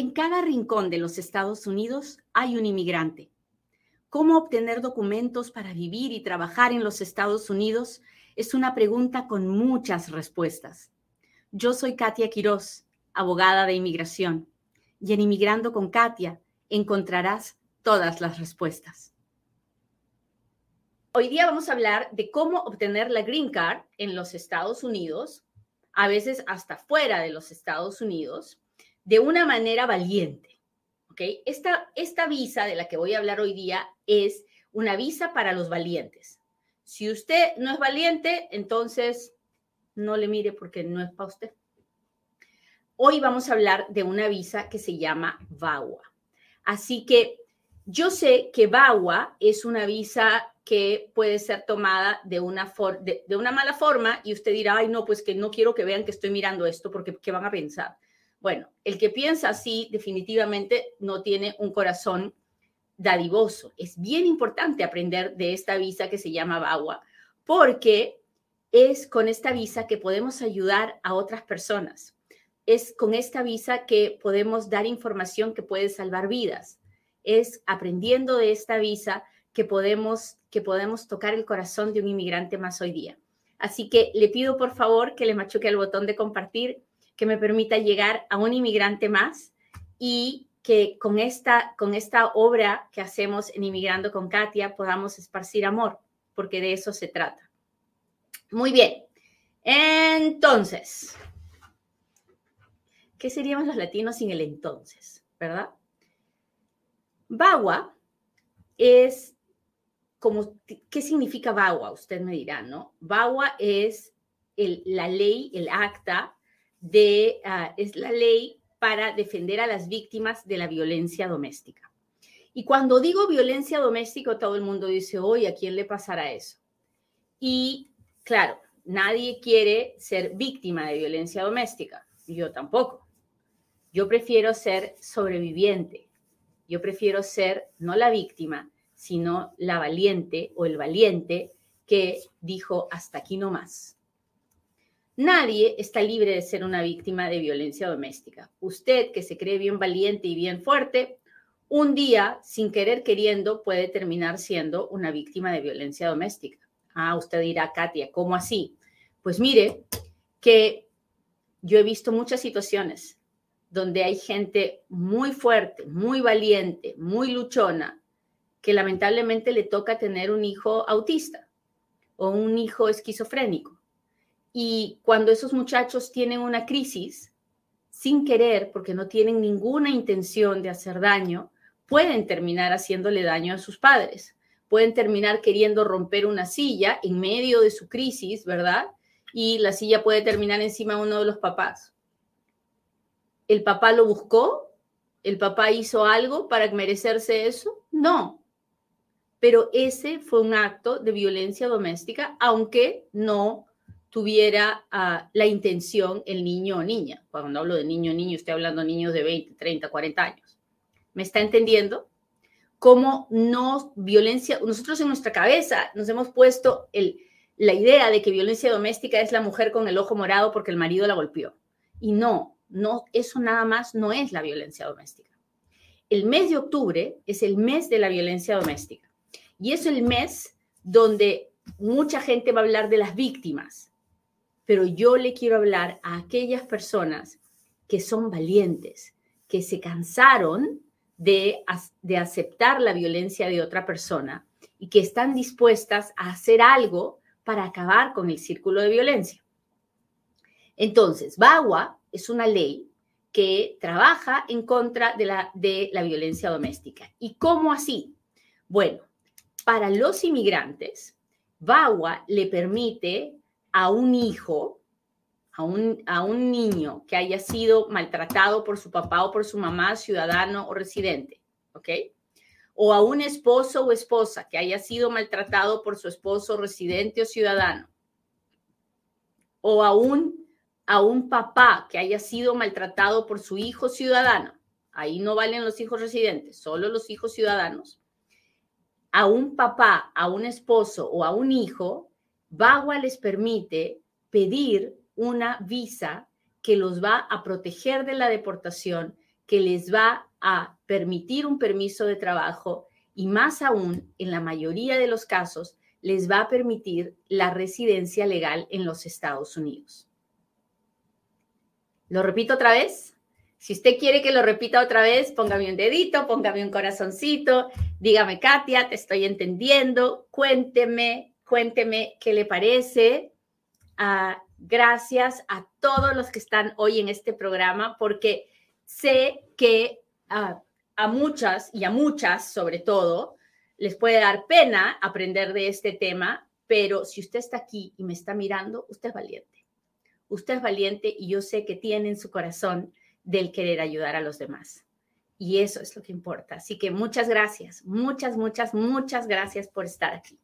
En cada rincón de los Estados Unidos hay un inmigrante. ¿Cómo obtener documentos para vivir y trabajar en los Estados Unidos? Es una pregunta con muchas respuestas. Yo soy Katia Quiroz, abogada de inmigración, y en Inmigrando con Katia encontrarás todas las respuestas. Hoy día vamos a hablar de cómo obtener la Green Card en los Estados Unidos, a veces hasta fuera de los Estados Unidos, de una manera valiente. ¿okay? Esta, esta visa de la que voy a hablar hoy día es una visa para los valientes. Si usted no es valiente, entonces no le mire porque no es para usted. Hoy vamos a hablar de una visa que se llama VAWA. Así que yo sé que VAWA es una visa que puede ser tomada de una, de una mala forma y usted dirá, ay, no, pues que no quiero que vean que estoy mirando esto porque ¿qué van a pensar? Bueno, el que piensa así definitivamente no tiene un corazón dadivoso. Es bien importante aprender de esta visa que se llama VAWA porque es con esta visa que podemos ayudar a otras personas. Es con esta visa que podemos dar información que puede salvar vidas. Es aprendiendo de esta visa que podemos, que podemos tocar el corazón de un inmigrante más hoy día. Así que le pido por favor que le machuque el botón de compartir, que me permita llegar a un inmigrante más y que con esta, con esta obra que hacemos en Inmigrando con Katia podamos esparcir amor, porque de eso se trata. Muy bien. Entonces, ¿qué seríamos los latinos sin el entonces? ¿Verdad? Bagua es como, ¿qué significa VAWA? Usted me dirá, ¿no? VAWA es la ley, el acta de, ah, es la ley para defender a las víctimas de la violencia doméstica. Y cuando digo violencia doméstica, todo el mundo dice, oye, ¿a quién le pasará eso? Y claro, nadie quiere ser víctima de violencia doméstica. Yo tampoco. Yo prefiero ser sobreviviente. Yo prefiero ser no la víctima, sino la valiente o el valiente que dijo hasta aquí no más. Nadie está libre de ser una víctima de violencia doméstica. Usted, que se cree bien valiente y bien fuerte, un día, sin querer queriendo, puede terminar siendo una víctima de violencia doméstica. Ah, usted dirá, Katia, ¿cómo así? Pues mire, que yo he visto muchas situaciones donde hay gente muy fuerte, muy valiente, muy luchona, que lamentablemente le toca tener un hijo autista o un hijo esquizofrénico. Y cuando esos muchachos tienen una crisis, sin querer, porque no tienen ninguna intención de hacer daño, pueden terminar haciéndole daño a sus padres. Pueden terminar queriendo romper una silla en medio de su crisis, ¿verdad? Y la silla puede terminar encima de uno de los papás. ¿El papá lo buscó? ¿El papá hizo algo para merecerse eso? No, pero ese fue un acto de violencia doméstica, aunque no tuviera ah, la intención el niño o niña. Cuando hablo de niño o niño, estoy hablando de niños de 20, 30, 40 años. ¿Me está entendiendo? Cómo no violencia, nosotros en nuestra cabeza nos hemos puesto la idea de que violencia doméstica es la mujer con el ojo morado porque el marido la golpeó. Y no, no, eso nada más no es la violencia doméstica. El mes de octubre es el mes de la violencia doméstica. Y es el mes donde mucha gente va a hablar de las víctimas, pero yo le quiero hablar a aquellas personas que son valientes, que se cansaron de, de aceptar la violencia de otra persona y que están dispuestas a hacer algo para acabar con el círculo de violencia. Entonces, BAWA es una ley que trabaja en contra de la, de la violencia doméstica. ¿Y cómo así? Bueno, para los inmigrantes, VAWA le permite a un hijo, a un, a un niño que haya sido maltratado por su papá o por su mamá, ciudadano o residente, ¿ok? O a un esposo o esposa que haya sido maltratado por su esposo, residente o ciudadano. O a un, a un papá que haya sido maltratado por su hijo ciudadano. Ahí no valen los hijos residentes, solo los hijos ciudadanos a un papá, a un esposo o a un hijo, Bagua les permite pedir una visa que los va a proteger de la deportación, que les va a permitir un permiso de trabajo y más aún, en la mayoría de los casos, les va a permitir la residencia legal en los Estados Unidos. ¿Lo repito otra vez? Si usted quiere que lo repita otra vez, póngame un dedito, póngame un corazoncito, dígame, Katia, te estoy entendiendo, cuénteme, cuénteme qué le parece. Ah, gracias a todos los que están hoy en este programa, porque sé que ah, a muchas y a muchas, sobre todo, les puede dar pena aprender de este tema, pero si usted está aquí y me está mirando, usted es valiente. Usted es valiente y yo sé que tiene en su corazón del querer ayudar a los demás. Y eso es lo que importa. Así que muchas gracias, muchas, muchas, muchas gracias por estar aquí.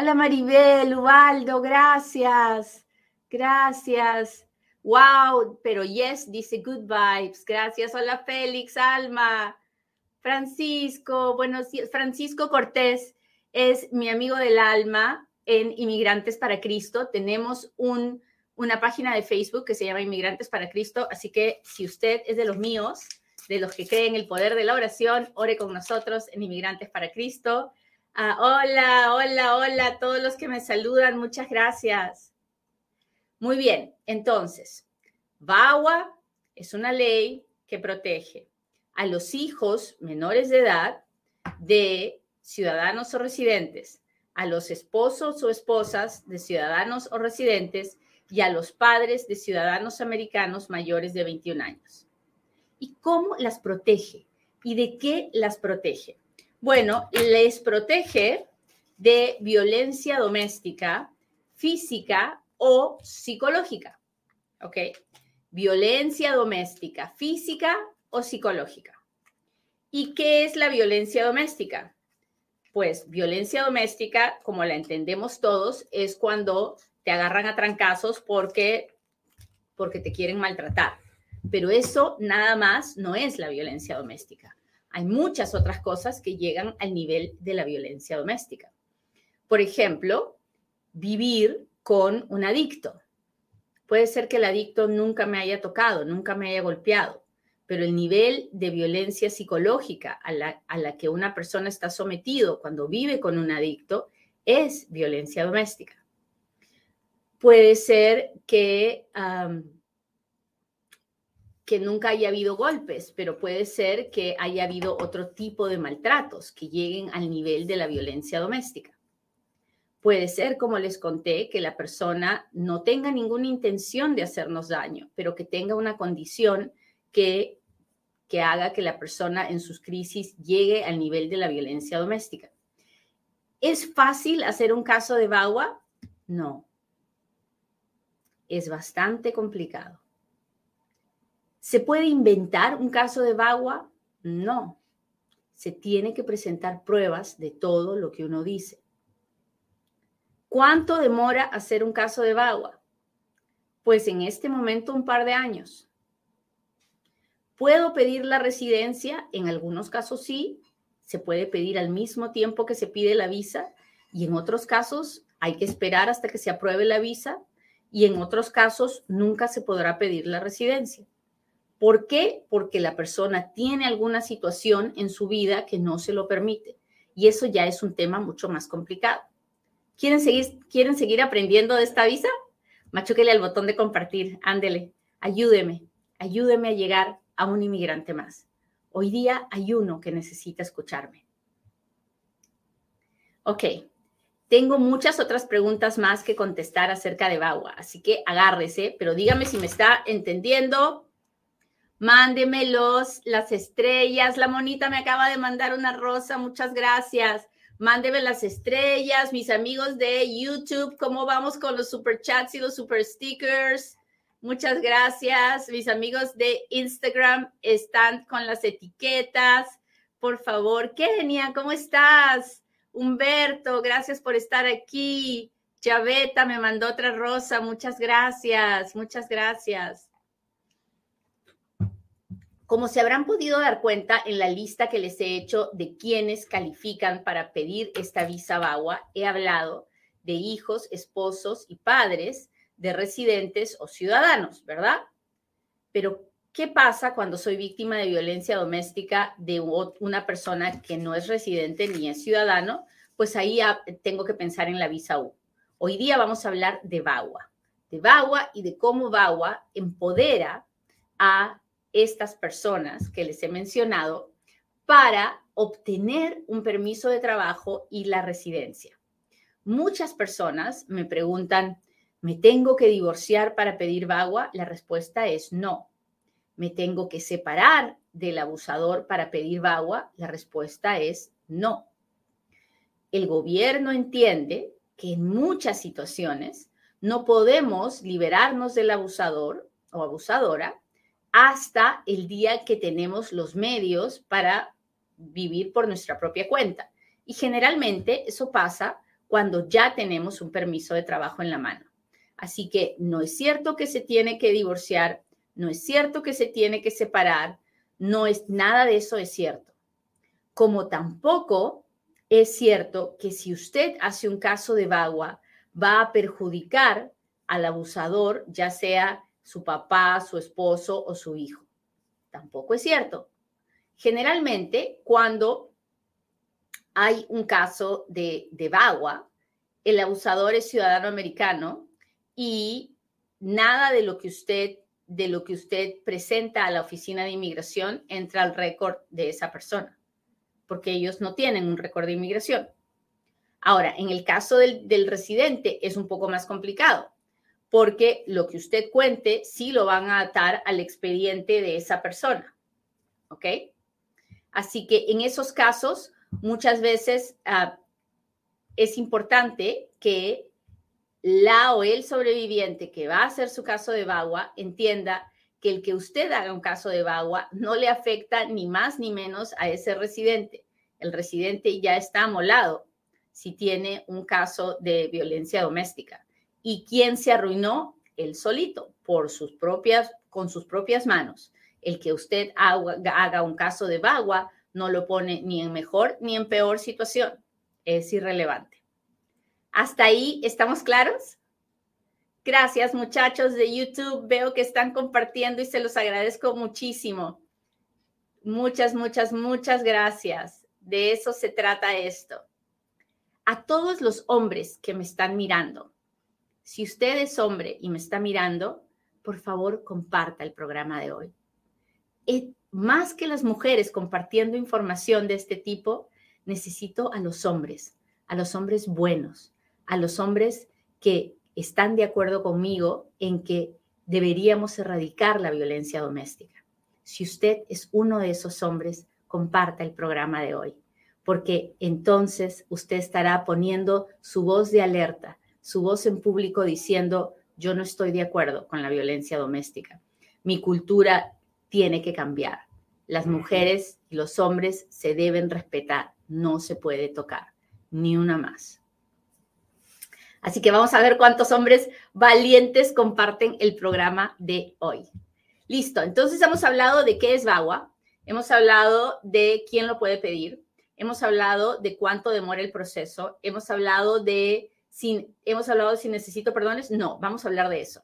Hola Maribel, Ubaldo, gracias, gracias. Wow, pero yes, dice good vibes. Gracias. Hola Félix, Alma, Francisco, buenos. Francisco Cortés es mi amigo del alma en Inmigrantes para Cristo. Tenemos un una página de Facebook que se llama Inmigrantes para Cristo, así que si usted es de los míos, de los que creen el poder de la oración, ore con nosotros en Inmigrantes para Cristo. Ah, hola, hola, hola a todos los que me saludan, muchas gracias. Muy bien, entonces, VAWA es una ley que protege a los hijos menores de edad de ciudadanos o residentes, a los esposos o esposas de ciudadanos o residentes y a los padres de ciudadanos americanos mayores de 21 años. ¿Y cómo las protege? ¿Y de qué las protege? Bueno, les protege de violencia doméstica, física o psicológica. ¿Ok? Violencia doméstica, física o psicológica. ¿Y qué es la violencia doméstica? Pues violencia doméstica, como la entendemos todos, es cuando te agarran a trancazos porque, porque te quieren maltratar. Pero eso nada más no es la violencia doméstica. Hay muchas otras cosas que llegan al nivel de la violencia doméstica. Por ejemplo, vivir con un adicto. Puede ser que el adicto nunca me haya tocado, nunca me haya golpeado, pero el nivel de violencia psicológica a la, que una persona está sometido cuando vive con un adicto es violencia doméstica. Puede ser que, que nunca haya habido golpes, pero puede ser que haya habido otro tipo de maltratos que lleguen al nivel de la violencia doméstica. Puede ser, como les conté, que la persona no tenga ninguna intención de hacernos daño, pero que tenga una condición que, que haga que la persona en sus crisis llegue al nivel de la violencia doméstica. ¿Es fácil hacer un caso de Bagua? No, es bastante complicado. ¿Se puede inventar un caso de Bagua? No. Se tiene que presentar pruebas de todo lo que uno dice. ¿Cuánto demora hacer un caso de Bagua? Pues en este momento un par de años. ¿Puedo pedir la residencia? En algunos casos sí. Se puede pedir al mismo tiempo que se pide la visa y en otros casos hay que esperar hasta que se apruebe la visa y en otros casos nunca se podrá pedir la residencia. ¿Por qué? Porque la persona tiene alguna situación en su vida que no se lo permite. Y eso ya es un tema mucho más complicado. ¿Quieren seguir, ¿quieren seguir aprendiendo de esta visa? Machuquele al botón de compartir. Ándele, ayúdeme, ayúdeme a llegar a un inmigrante más. Hoy día hay uno que necesita escucharme. Ok, tengo muchas otras preguntas más que contestar acerca de Bagua, así que agárrese, pero dígame si me está entendiendo. Mándeme los, las estrellas. La monita me acaba de mandar una rosa, muchas gracias. Mándeme las estrellas, mis amigos de YouTube, ¿cómo vamos con los super chats y los super stickers? Muchas gracias. Mis amigos de Instagram están con las etiquetas. Por favor, Kenia, ¿cómo estás? Humberto, gracias por estar aquí. Chaveta me mandó otra rosa. Muchas gracias, muchas gracias. Como se habrán podido dar cuenta en la lista que les he hecho de quienes califican para pedir esta visa BAWA, he hablado de hijos, esposos y padres de residentes o ciudadanos, ¿verdad? pero ¿qué pasa cuando soy víctima de violencia doméstica de una persona que no es residente ni es ciudadano? Pues ahí tengo que pensar en la visa U. Hoy día vamos a hablar de VAWA, de VAWA y de cómo VAWA empodera a estas personas que les he mencionado para obtener un permiso de trabajo y la residencia. Muchas personas me preguntan, ¿me tengo que divorciar para pedir VAWA? La respuesta es no. ¿Me tengo que separar del abusador para pedir VAWA? La respuesta es no. El gobierno entiende que en muchas situaciones no podemos liberarnos del abusador o abusadora hasta el día que tenemos los medios para vivir por nuestra propia cuenta. Y generalmente eso pasa cuando ya tenemos un permiso de trabajo en la mano. Así que no es cierto que se tiene que divorciar, no es cierto que se tiene que separar, no es nada de eso es cierto. Como tampoco es cierto que si usted hace un caso de bagua, va a perjudicar al abusador, ya sea su papá, su esposo o su hijo. Tampoco es cierto. Generalmente, cuando hay un caso de, de bagua, el abusador es ciudadano americano y nada de lo que usted de lo que usted presenta a la oficina de inmigración entra al récord de esa persona porque ellos no tienen un récord de inmigración. Ahora, en el caso del, residente es un poco más complicado, porque lo que usted cuente sí lo van a atar al expediente de esa persona. ¿Ok? Así que en esos casos, muchas veces ah, es importante que la o el sobreviviente que va a hacer su caso de Bagua entienda que el que usted haga un caso de Bagua no le afecta ni más ni menos a ese residente. El residente ya está amolado si tiene un caso de violencia doméstica. ¿Y quién se arruinó? El solito, por sus propias, con sus propias manos. El que usted haga, un caso de Bagua no lo pone ni en mejor ni en peor situación. Es irrelevante. ¿Hasta ahí estamos claros? Gracias muchachos de YouTube. Veo que están compartiendo y se los agradezco muchísimo. Muchas, muchas, muchas gracias. De eso se trata esto. A todos los hombres que me están mirando, si usted es hombre y me está mirando, por favor comparta el programa de hoy. más que las mujeres compartiendo información de este tipo, necesito a los hombres, a los hombres buenos, a los hombres que están de acuerdo conmigo en que deberíamos erradicar la violencia doméstica. Si usted es uno de esos hombres, comparta el programa de hoy, porque entonces usted estará poniendo su voz de alerta, su voz en público diciendo, yo no estoy de acuerdo con la violencia doméstica. Mi cultura tiene que cambiar. Las mujeres y los hombres se deben respetar, no se puede tocar, ni una más. Así que vamos a ver cuántos hombres valientes comparten el programa de hoy. Listo, entonces hemos hablado de qué es VAWA, hemos hablado de quién lo puede pedir, hemos hablado de cuánto demora el proceso, hemos hablado de si, hemos hablado de si necesito perdones, no, vamos a hablar de eso.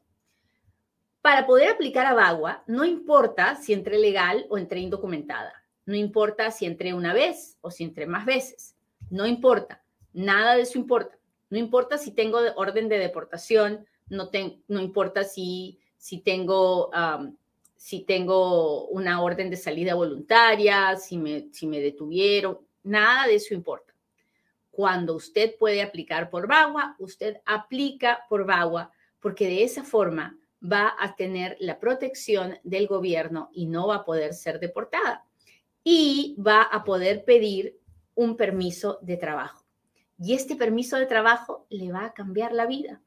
Para poder aplicar a VAWA, no importa si entré legal o entré indocumentada, no importa si entré una vez o si entré más veces, no importa, nada de eso importa. No importa si tengo orden de deportación, no, no importa si, si, tengo, si tengo una orden de salida voluntaria, si me, si me detuvieron, nada de eso importa. Cuando usted puede aplicar por VAWA, usted aplica por VAWA porque de esa forma va a tener la protección del gobierno y no va a poder ser deportada. Y va a poder pedir un permiso de trabajo. Y este permiso de trabajo le va a cambiar la vida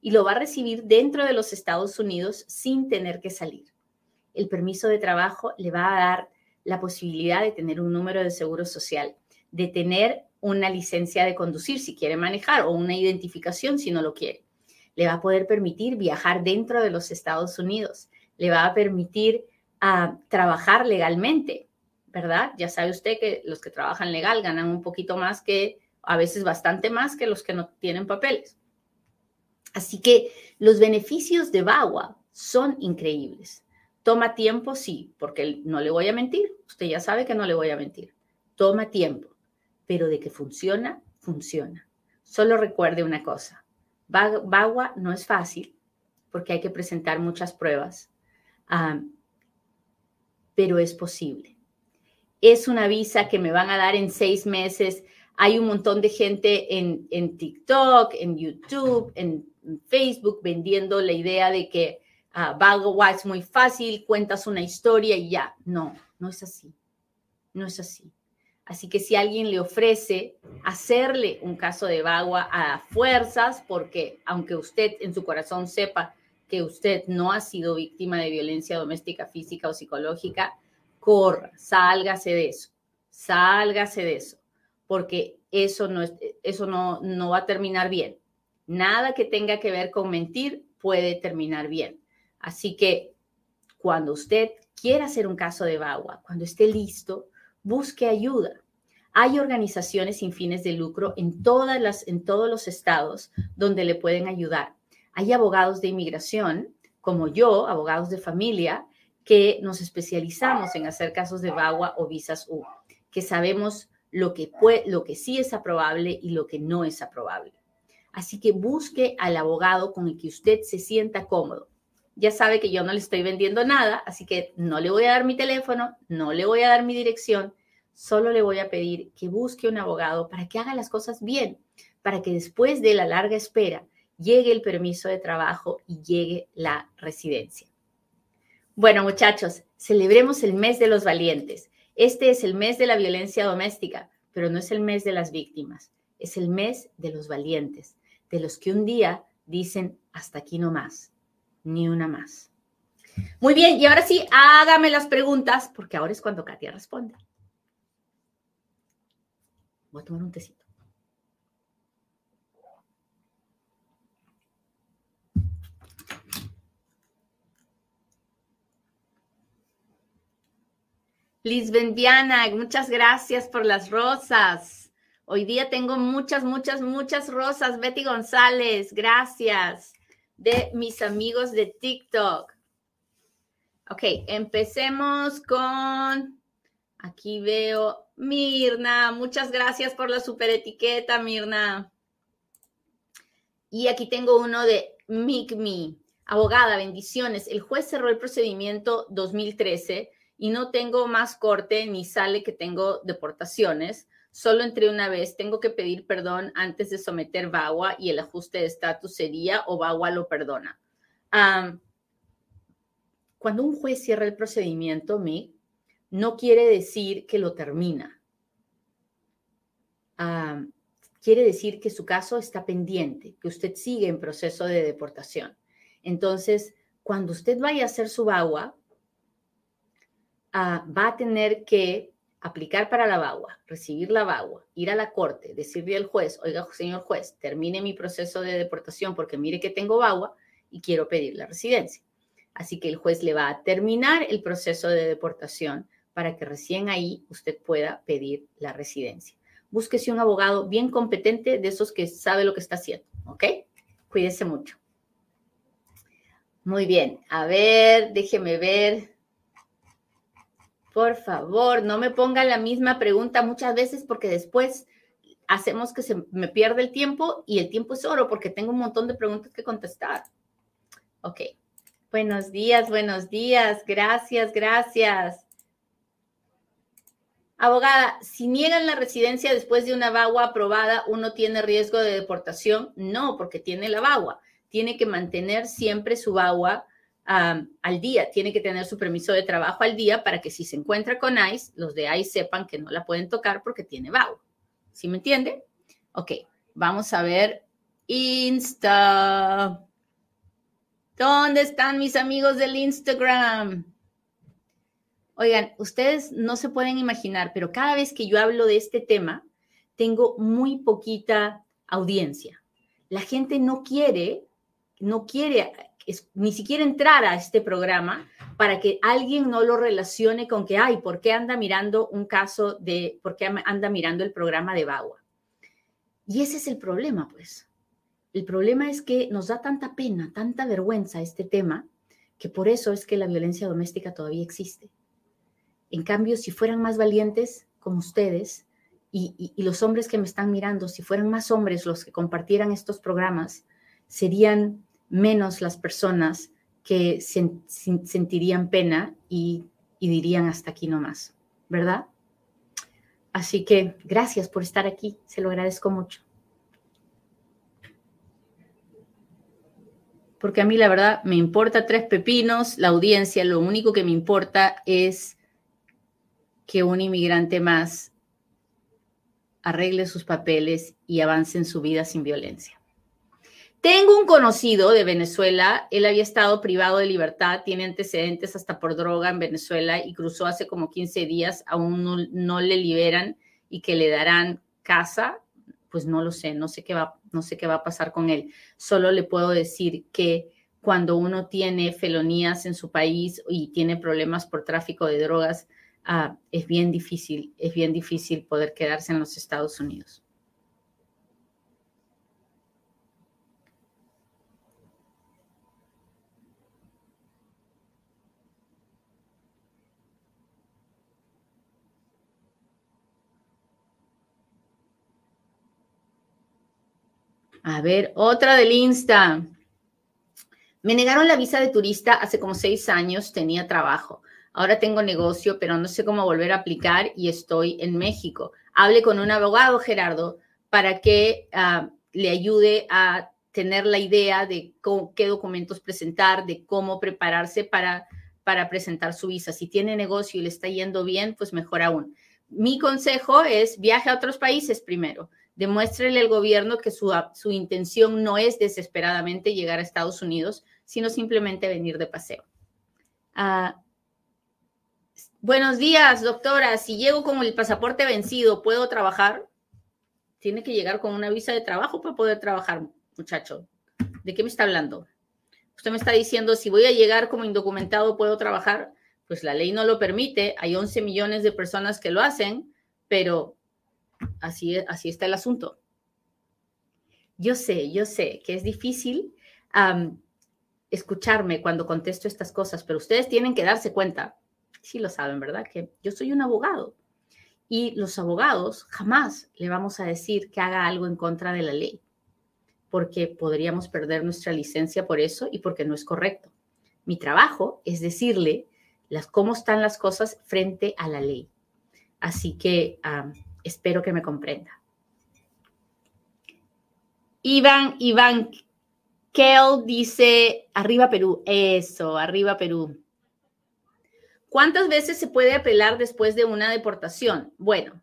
y lo va a recibir dentro de los Estados Unidos sin tener que salir. El permiso de trabajo le va a dar la posibilidad de tener un número de seguro social, de tener una licencia de conducir si quiere manejar o una identificación si no lo quiere. Le va a poder permitir viajar dentro de los Estados Unidos, le va a permitir ah, trabajar legalmente, ¿verdad? Ya sabe usted que los que trabajan legal ganan un poquito más que a veces bastante más que los que no tienen papeles. Así que los beneficios de VAWA son increíbles. Toma tiempo, sí, porque no le voy a mentir. Usted ya sabe que no le voy a mentir. Toma tiempo, pero de que funciona, funciona. Solo recuerde una cosa. Bagua no es fácil porque hay que presentar muchas pruebas, ah, pero es posible. Es una visa que me van a dar en seis meses. Hay un montón de gente en, en TikTok, en YouTube, en Facebook vendiendo la idea de que uh, es muy fácil, cuentas una historia y ya. No, no es así. No es así. Así que si alguien le ofrece hacerle un caso de Bagua a fuerzas, porque aunque usted en su corazón sepa que usted no ha sido víctima de violencia doméstica, física o psicológica, corra, sálgase de eso, sálgase de eso, porque eso no, eso no, no va a terminar bien. Nada que tenga que ver con mentir puede terminar bien. Así que cuando usted quiera hacer un caso de Bagua, cuando esté listo, busque ayuda. Hay organizaciones sin fines de lucro en, todas las, en todos los estados donde le pueden ayudar. Hay abogados de inmigración, como yo, abogados de familia, que nos especializamos en hacer casos de Bagua o visas U, que sabemos lo que, puede, lo que sí es aprobable y lo que no es aprobable. Así que busque al abogado con el que usted se sienta cómodo ya sabe que yo no le estoy vendiendo nada, así que no le voy a dar mi teléfono, no le voy a dar mi dirección, solo le voy a pedir que busque un abogado para que haga las cosas bien, para que después de la larga espera llegue el permiso de trabajo y llegue la residencia. Bueno, muchachos, celebremos el mes de los valientes. Este es el mes de la violencia doméstica, pero no es el mes de las víctimas, es el mes de los valientes, de los que un día dicen hasta aquí no más ni una más. Muy bien, y ahora sí, hágame las preguntas, porque ahora es cuando Katia responde. Voy a tomar un tecito. Lisbendiana, muchas gracias por las rosas. Hoy día tengo muchas, muchas, muchas rosas. Betty González, gracias de mis amigos de TikTok. Ok, empecemos con, aquí veo Mirna, muchas gracias por la super etiqueta, Mirna. Y aquí tengo uno de Me. Abogada, bendiciones. El juez cerró el procedimiento 2013 y no tengo más corte ni sale que tengo deportaciones solo entré una vez, tengo que pedir perdón antes de someter VAWA y el ajuste de estatus sería o VAWA lo perdona. cuando un juez cierra el procedimiento, MIG, no quiere decir que lo termina. quiere decir que su caso está pendiente, que usted sigue en proceso de deportación. Entonces, cuando usted vaya a hacer su VAWA, ah, va a tener que aplicar para la bagua, recibir la bagua, ir a la corte, decirle al juez, oiga, señor juez, termine mi proceso de deportación porque mire que tengo bagua y quiero pedir la residencia. Así que el juez le va a terminar el proceso de deportación para que recién ahí usted pueda pedir la residencia. Búsquese un abogado bien competente de esos que sabe lo que está haciendo, ¿ok? Cuídese mucho. Muy bien, a ver, déjeme ver. Por favor, no me pongan la misma pregunta muchas veces porque después hacemos que se me pierda el tiempo y el tiempo es oro porque tengo un montón de preguntas que contestar. Ok. Buenos días, buenos días. Gracias, gracias. Abogada, si niegan la residencia después de una VAWA aprobada, ¿uno tiene riesgo de deportación? No, porque tiene la VAWA. Tiene que mantener siempre su VAWA al día, tiene que tener su permiso de trabajo al día para que si se encuentra con ICE, los de ICE sepan que no la pueden tocar porque tiene VAW. ¿Sí me entiende? Ok, vamos a ver Insta. ¿Dónde están mis amigos del Instagram? Oigan, ustedes no se pueden imaginar, pero cada vez que yo hablo de este tema, tengo muy poquita audiencia. La gente no quiere, no quiere ni siquiera entrar a este programa para que alguien no lo relacione con que, ay, ¿por qué anda mirando un caso de, por qué anda mirando el programa de Bagua? Y ese es el problema, pues. El problema es que nos da tanta pena, tanta vergüenza este tema, que por eso es que la violencia doméstica todavía existe. En cambio, si fueran más valientes como ustedes y, los hombres que me están mirando, si fueran más hombres los que compartieran estos programas, serían menos las personas que sentirían pena y, y dirían hasta aquí nomás, ¿verdad? Así que gracias por estar aquí, se lo agradezco mucho. Porque a mí la verdad me importa tres pepinos, la audiencia, lo único que me importa es que un inmigrante más arregle sus papeles y avance en su vida sin violencia. Tengo un conocido de Venezuela, él había estado privado de libertad, tiene antecedentes hasta por droga en Venezuela y cruzó hace como 15 días, aún no, le liberan y que le darán casa, pues no lo sé, no sé qué va, no sé qué va a pasar con él. Solo le puedo decir que cuando uno tiene felonías en su país y tiene problemas por tráfico de drogas, Ah, es bien difícil, es bien difícil poder quedarse en los Estados Unidos. A ver, otra del Insta. Me negaron la visa de turista hace como seis años, tenía trabajo. Ahora tengo negocio, pero no sé cómo volver a aplicar y estoy en México. Hable con un abogado, Gerardo, para que ah, le ayude a tener la idea de qué documentos presentar, de cómo prepararse para, para presentar su visa. Si tiene negocio y le está yendo bien, pues mejor aún. Mi consejo es viaje a otros países primero. Demuéstrele al gobierno que su, intención no es desesperadamente llegar a Estados Unidos, sino simplemente venir de paseo. Uh, Buenos días, doctora. Si llego con el pasaporte vencido, ¿puedo trabajar? Tiene que llegar con una visa de trabajo para poder trabajar, muchacho. ¿De qué me está hablando? Usted me está diciendo, si voy a llegar como indocumentado, ¿puedo trabajar? Pues la ley no lo permite. Hay 11 millones de personas que lo hacen, pero así, así está el asunto. Yo sé, yo sé que es difícil escucharme cuando contesto estas cosas, pero ustedes tienen que darse cuenta sí lo saben, ¿verdad? Que yo soy un abogado y los abogados jamás le vamos a decir que haga algo en contra de la ley, porque podríamos perder nuestra licencia por eso y porque no es correcto. Mi trabajo es decirle cómo están las cosas frente a la ley. Así que espero que me comprenda. Iván, Iván Kel dice, arriba Perú, eso, arriba Perú. ¿Cuántas veces se puede apelar después de una deportación? Bueno,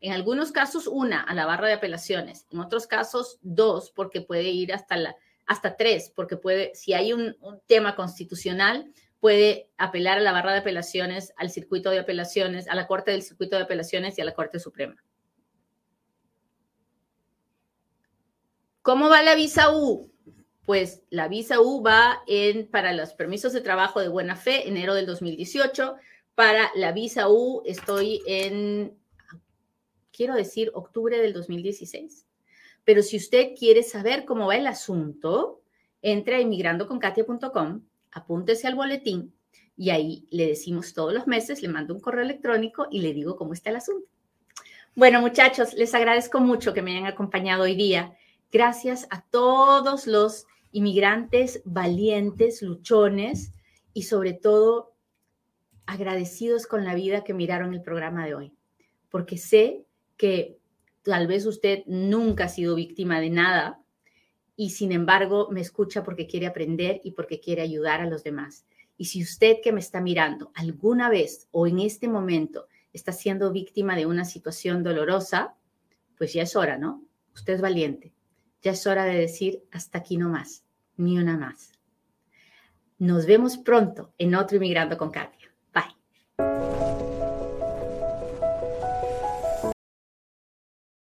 en algunos casos una a la barra de apelaciones, en otros casos dos, porque puede ir hasta, la, hasta tres, porque puede, si hay un, tema constitucional, puede apelar a la barra de apelaciones, al circuito de apelaciones, a la Corte del Circuito de Apelaciones y a la Corte Suprema. ¿Cómo va la visa U? pues la visa U va en, para los permisos de trabajo de buena fe, enero del 2018. Para la visa U estoy en, quiero decir, octubre del 2016. Pero si usted quiere saber cómo va el asunto, entre a inmigrandoconkatia.com, apúntese al boletín y ahí le decimos todos los meses, le mando un correo electrónico y le digo cómo está el asunto. Bueno, muchachos, les agradezco mucho que me hayan acompañado hoy día. Gracias a todos los inmigrantes valientes, luchones y sobre todo agradecidos con la vida que miraron el programa de hoy, porque sé que tal vez usted nunca ha sido víctima de nada y sin embargo me escucha porque quiere aprender y porque quiere ayudar a los demás. Y si usted que me está mirando alguna vez o en este momento está siendo víctima de una situación dolorosa, pues ya es hora, ¿no? Usted es valiente. Ya es hora de decir hasta aquí no más ni una más. Nos vemos pronto en otro Inmigrando con Katia.